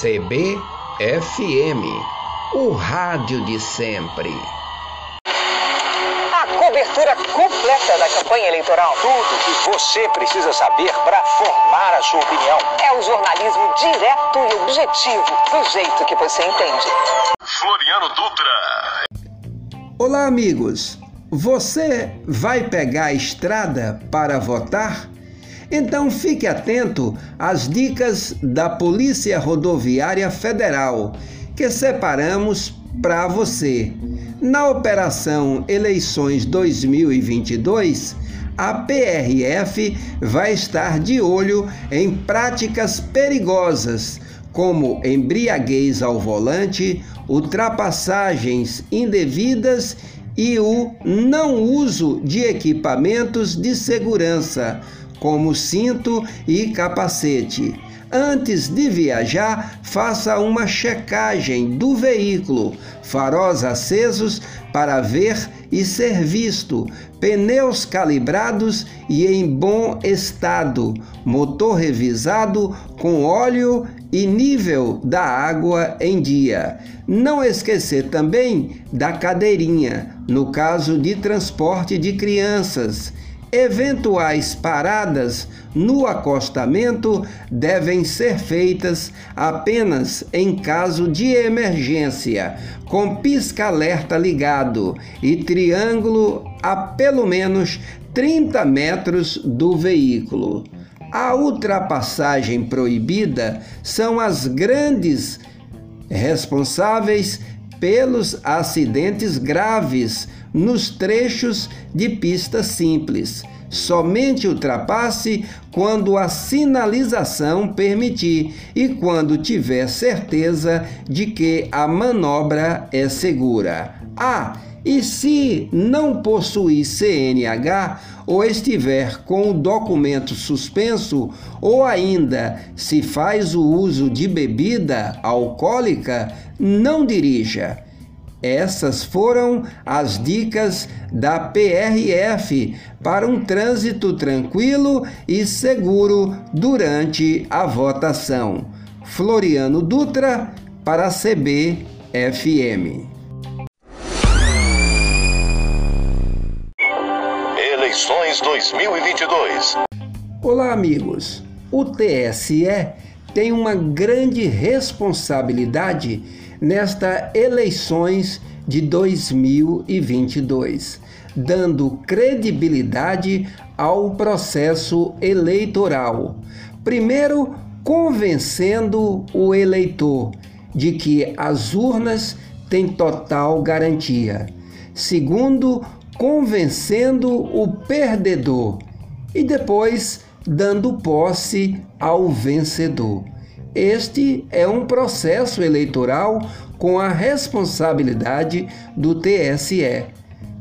CBFM, o rádio de sempre. A cobertura completa da campanha eleitoral. Tudo que você precisa saber para formar a sua opinião. É um jornalismo direto e objetivo, do jeito que você entende. Floriano Dutra. Olá, amigos. Você vai pegar a estrada para votar? Então fique atento às dicas da Polícia Rodoviária Federal que separamos para você. Na Operação Eleições 2022, a PRF vai estar de olho em práticas perigosas, como embriaguez ao volante, ultrapassagens indevidas e o não uso de equipamentos de segurança como cinto e capacete. Antes de viajar, faça uma checagem do veículo, faróis acesos para ver e ser visto, pneus calibrados e em bom estado, motor revisado com óleo e nível da água em dia. Não esquecer também da cadeirinha, no caso de transporte de crianças Eventuais paradas no acostamento devem ser feitas apenas em caso de emergência, com pisca-alerta ligado e triângulo a pelo menos 30 metros do veículo. A ultrapassagem proibida são as grandes responsáveis pelos acidentes graves nos trechos de pista simples. Somente ultrapasse quando a sinalização permitir e quando tiver certeza de que a manobra é segura. Ah, e se não possuir CNH ou estiver com o documento suspenso, ou ainda se faz o uso de bebida alcoólica, não dirija. Essas foram as dicas da PRF para um trânsito tranquilo e seguro durante a votação. Floriano Dutra para a CBFM. Eleições 2022. Olá, amigos. O TSE tem uma grande responsabilidade nesta eleições de 2022, dando credibilidade ao processo eleitoral. Primeiro, convencendo o eleitor de que as urnas têm total garantia. Segundo, convencendo o perdedor e depois dando posse ao vencedor. Este é um processo eleitoral com a responsabilidade do TSE.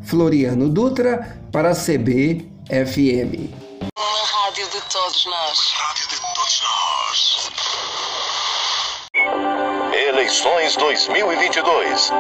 Floriano Dutra para a CBFM. Uma rádio de todos nós. Rádio de todos nós. Eleições 2022.